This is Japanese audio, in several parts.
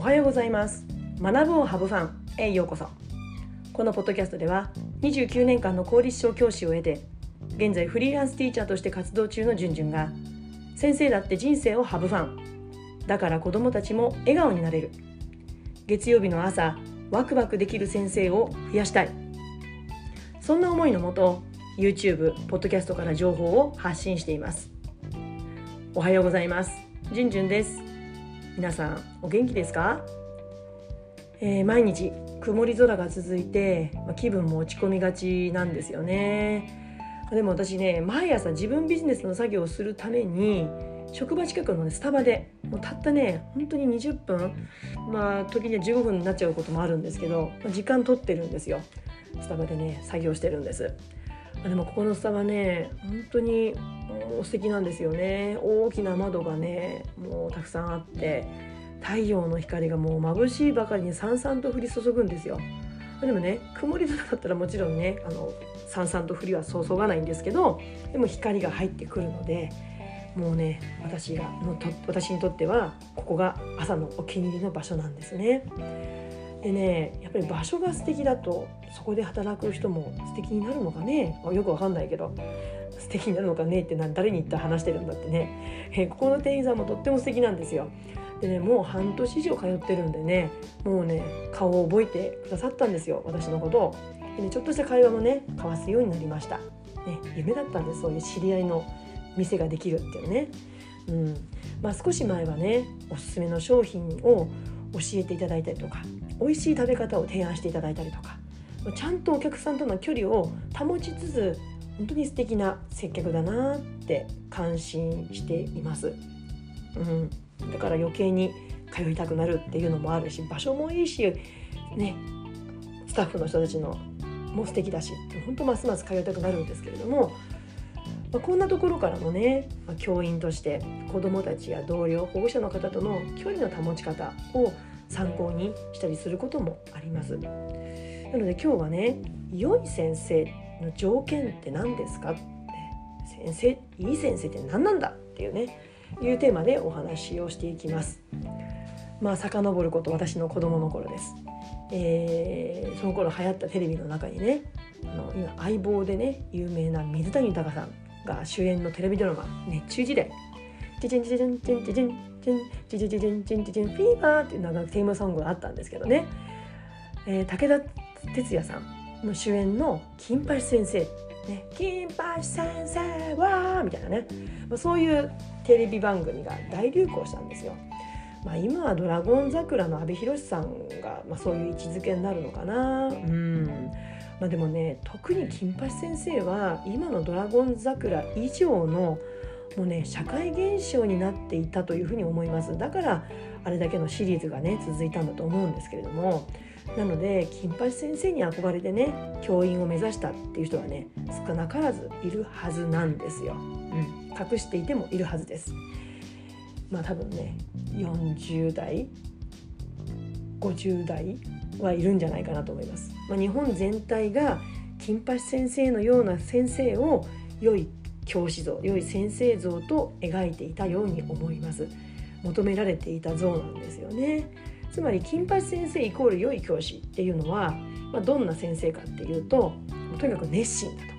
おはようございます。学ぶをハブファンへようこそ。このポッドキャストでは29年間の公立小教師を得て現在フリーランスティーチャーとして活動中のじゅんじゅんが先生だって人生をハブファン。だから子どもたちも笑顔になれる。月曜日の朝ワクワクできる先生を増やしたい。そんな思いのもと YouTube、ポッドキャストから情報を発信しています。おはようございます。じゅんじゅんです。皆さんお元気ですか、えー、毎日曇り空が続いて、ま、気分も落ち込みがちなんですよね。でも私ね毎朝自分ビジネスの作業をするために職場近くの、ね、スタバでもうたったね本当に20分まあ時には15分になっちゃうこともあるんですけど、ま、時間取ってるんですよ。スタバでね作業してるんです。でもここのスタバね本当に素敵なんですよね大きな窓がねもうたくさんあって太陽の光がもう眩しいばかりにさんさんと降り注ぐんですよでもね曇り空だったらもちろんねあのさんさんと降りは注がないんですけどでも光が入ってくるのでもうね私がのと私にとってはここが朝のお気に入りの場所なんですね。でねやっぱり場所が素敵だとそこで働く人も素敵になるのかね？よくわかんないけど素敵になるのかねって誰に言ったら話してるんだってね、えここの店員さんもとっても素敵なんですよ。でねもう半年以上通ってるんでねもうね顔を覚えてくださったんですよ私のことを。でねちょっとした会話もね交わすようになりました。ね、夢だったんですそういう知り合いの店ができるっていうね。うんまあ、少し前はねおすすめの商品を教えていただいたりとか美味しい食べ方を提案していただいたりとかちゃんとお客さんとの距離を保ちつつ本当に素敵な接客だなって感心しています、うん、だから余計に通いたくなるっていうのもあるし場所もいいしねスタッフの人たちのも素敵だし本当ますます通いたくなるんですけれども、まあ、こんなところからもね、まあ、教員として子どもたちや同僚保護者の方との距離の保ち方を参考にしたりすることもあります。なので今日はね良い先生の条件って何ですかって先生いい先生って何なんだっていうねいうテーマでお話をしていきます。まあ遡ること私の子供の頃です。えー、その頃流行ったテレビの中にねあの今相棒でね有名な水谷豊さんが主演のテレビドラマ「熱中時代」チチンチチンチンチチンチンチチチチンチンチチンフィーバーっていうなんかテーマソングがあったんですけどね、えー、武田鉄矢さんの主演の「金八先生」ね「金八先生は」みたいなね、まあ、そういうテレビ番組が大流行したんですよ。まあ、今は「ドラゴン桜」の阿部寛さんが、まあ、そういう位置づけになるのかな。うんまあ、でもね特に金八先生は今の「ドラゴン桜」以上のもうね社会現象になっていたというふうに思います。だからあれだけのシリーズがね続いたんだと思うんですけれども。なので金八先生に憧れてね教員を目指したっていう人はね少なからずいるはずなんですよ、うん、隠していてもいるはずです。まあ多分ね40代50代はいるんじゃないかなと思います、まあ、日本全体が金八先生のような先生を良い教師像良い先生像と描いていたように思います。求められていた像なんですよね。つまり金八先生イコール良い教師っていうのは、まあ、どんな先生かっていうととにかく熱心だと。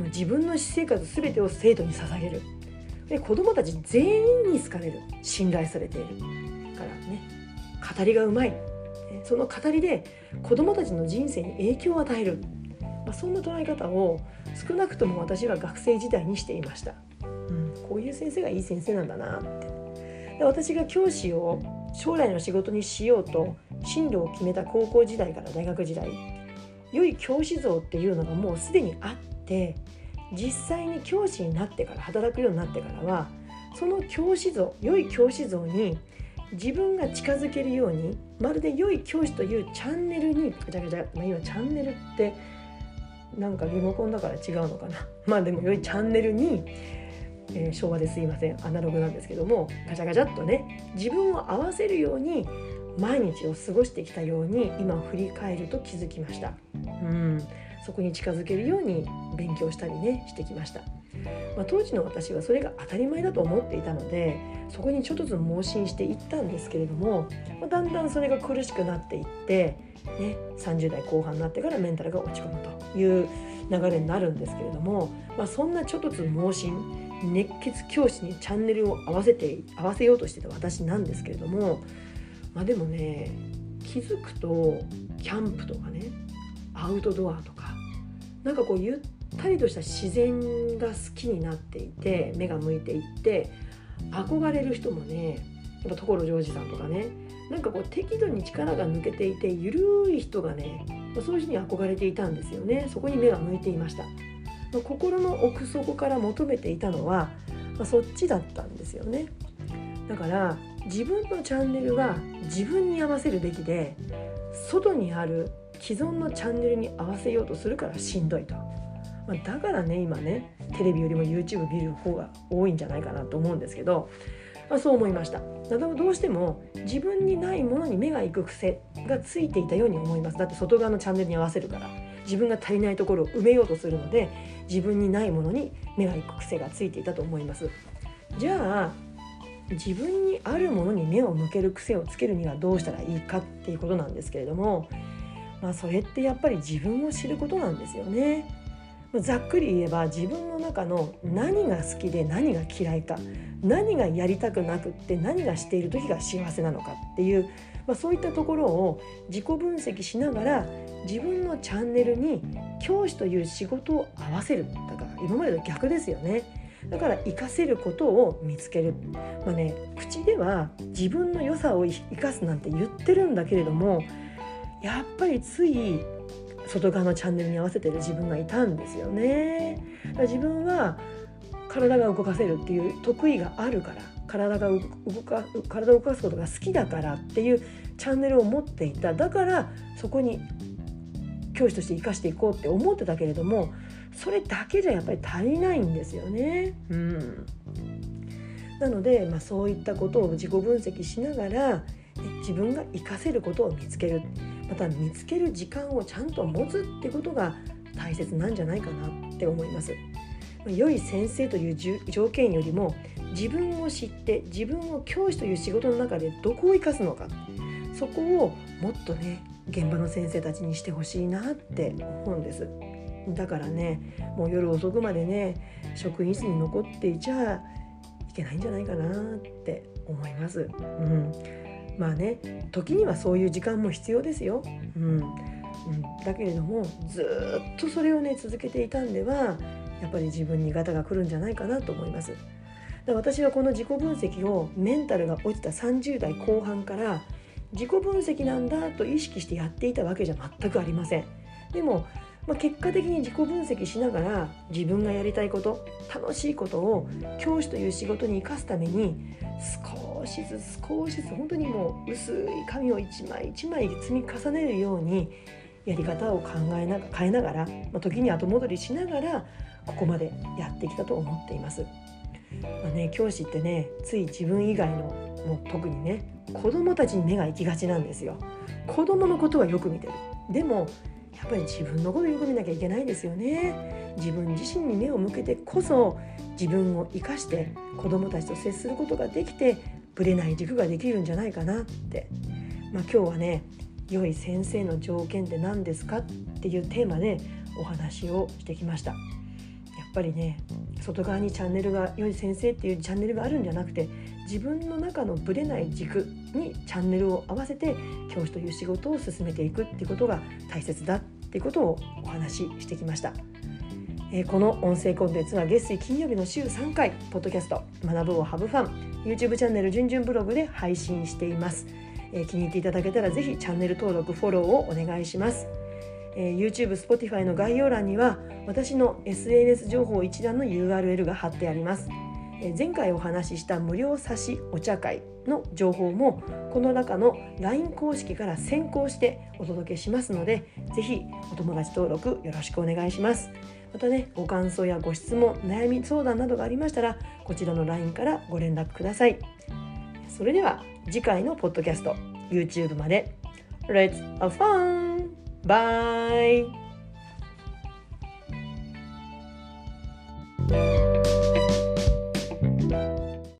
もう自分の私生活全てを生徒に捧げる。で子どもたち全員に好かれる。信頼されている。からね語りがうまい。その語りで子どもたちの人生に影響を与える。まあ、そんな捉え方を少なくとも私は学生時代にしていました、うん、こういう先生がいい先生なんだなって。で私が教師を将来の仕事にしようと進路を決めた高校時代から大学時代良い教師像っていうのがもうすでにあって実際に教師になってから働くようになってからはその教師像良い教師像に自分が近づけるようにまるで良い教師というチャンネルにガチャガチャ、まあ、今チャンネルってなんかリモコンだから違うのかな。まあでも良いチャンネルに、えー、昭和ですいません。アナログなんですけどもガチャガチャっとね自分を合わせるように毎日を過ごしてきたように今振り返ると気づきました。うん。そこに近づけるように勉強したりねしてきました。まあ、当時の私はそれが当たり前だと思っていたのでそこにちょっとずつ盲信していったんですけれども、まあ、だんだんそれが苦しくなっていって、ね、30代後半になってからメンタルが落ち込むという流れになるんですけれども、まあ、そんなちょっとずつ盲信熱血教師にチャンネルを合わせて合わせようとしてた私なんですけれども、まあ、でもね気づくとキャンプとかねアウトドアとかなんかこうゆったりとした自然が好きになっていて目が向いていって憧れる人もねやっぱ所ジョージさんとかねなんかこう適度に力が抜けていてゆるい人がねそういう人に憧れていたんですよね。そこに目が向いていました。心の奥底から求めていたのは、まあ、そっちだったんですよね。だから自分のチャンネルは自分に合わせるべきで外にある既存のチャンネルに合わせようとするからしんどいと、まあ、だからね今ねテレビよりも YouTube 見る方が多いんじゃないかなと思うんですけど、まあ、そう思いました。だどうしても自分にないものに目が行く癖がついていたように思います。だって外側のチャンネルに合わせるから自分が足りないところを埋めようとするので自分にないものに目が行く癖がついていたと思います。じゃあ自分にあるものに目を向ける癖をつけるにはどうしたらいいかっていうことなんですけれどもまあ、それってやっぱり自分を知ることなんですよね。ざっくり言えば自分の中の何が好きで何が嫌いか何がやりたくなくって何がしている時が幸せなのかっていう、まあ、そういったところを自己分析しながら自分のチャンネルに教師という仕事を合わせるだから今までと逆ですよね。だから活かせることを見つける、まあね、口では自分の良さを生かすなんて言ってるんだけれどもやっぱりつい外側のチャンネルに合わせてる自分がいたんですよね。自分は体が動かせるっていう得意があるから体が動か体を動かすことが好きだからっていうチャンネルを持っていただからそこに教師として生かしていこうって思ってたけれどもそれだけじゃやっぱり足りないんですよね。うん、なので、まあ、そういったことを自己分析しながら自分が活かせることを見つけるまた見つける時間をちゃんと持つってことが大切なんじゃないかなって思います。良い先生という条件よりも自分を知って自分を教師という仕事の中でどこを生かすのかそこをもっとね現場の先生たちにしてほしいなって思うんですだからねもう夜遅くまでね職員室に残っていちゃいけないんじゃないかなって思います。うんまあね時にはそういう時間も必要ですよ。うんうん、だけれどもずっとそれをね続けていたんではやっぱり自分にガタが来るんじゃないかなと思います。で私はこの自己分析をメンタルが落ちた30代後半から自己分析なんだと意識してやっていたわけじゃ全くありません。でもまあ、結果的に自己分析しながら自分がやりたいこと楽しいことを教師という仕事に生かすために少しずつ少しずつ本当にもう薄い紙を一枚一枚積み重ねるようにやり方を考えな変えながら、まあ、時に後戻りしながらここまでやってきたと思っています。まあね、教師ってねつい自分以外のもう特にね子供たちに目が行きがちなんですよ。子供のことはよく見てる。でもやっぱり自分のことをよく見なきゃいけないですよね。自分自身に目を向けてこそ自分を生かして子どもたちと接することができてぶれない軸ができるんじゃないかなって、まあ、今日はね良い先生の条件って何ですかっていうテーマでお話をしてきました。やっぱりね外側にチャンネルが良い先生っていうチャンネルがあるんじゃなくて自分の中のぶれない軸にチャンネルを合わせて教師という仕事を進めていくっていうことが大切だっていうことをお話ししてきました。えー、この音声コンテンツは月水金曜日の週3回ポッドキャスト「学ぶをハブファン」YouTube チャンネル「じゅんじゅんブログ」で配信しています、えー、気に入っていただけたらぜひチャンネル登録フォローをお願いします、えー、YouTube、Spotify の概要欄には私の SNS 情報一覧の URL が貼ってあります。前回お話しした無料差しお茶会の情報もこの中の LINE 公式から先行してお届けしますのでぜひお友達登録よろしくお願いしますまたねご感想やご質問悩み相談などがありましたらこちらの LINE からご連絡くださいそれでは次回のポッドキャスト YouTube まで Let's have fun! Bye!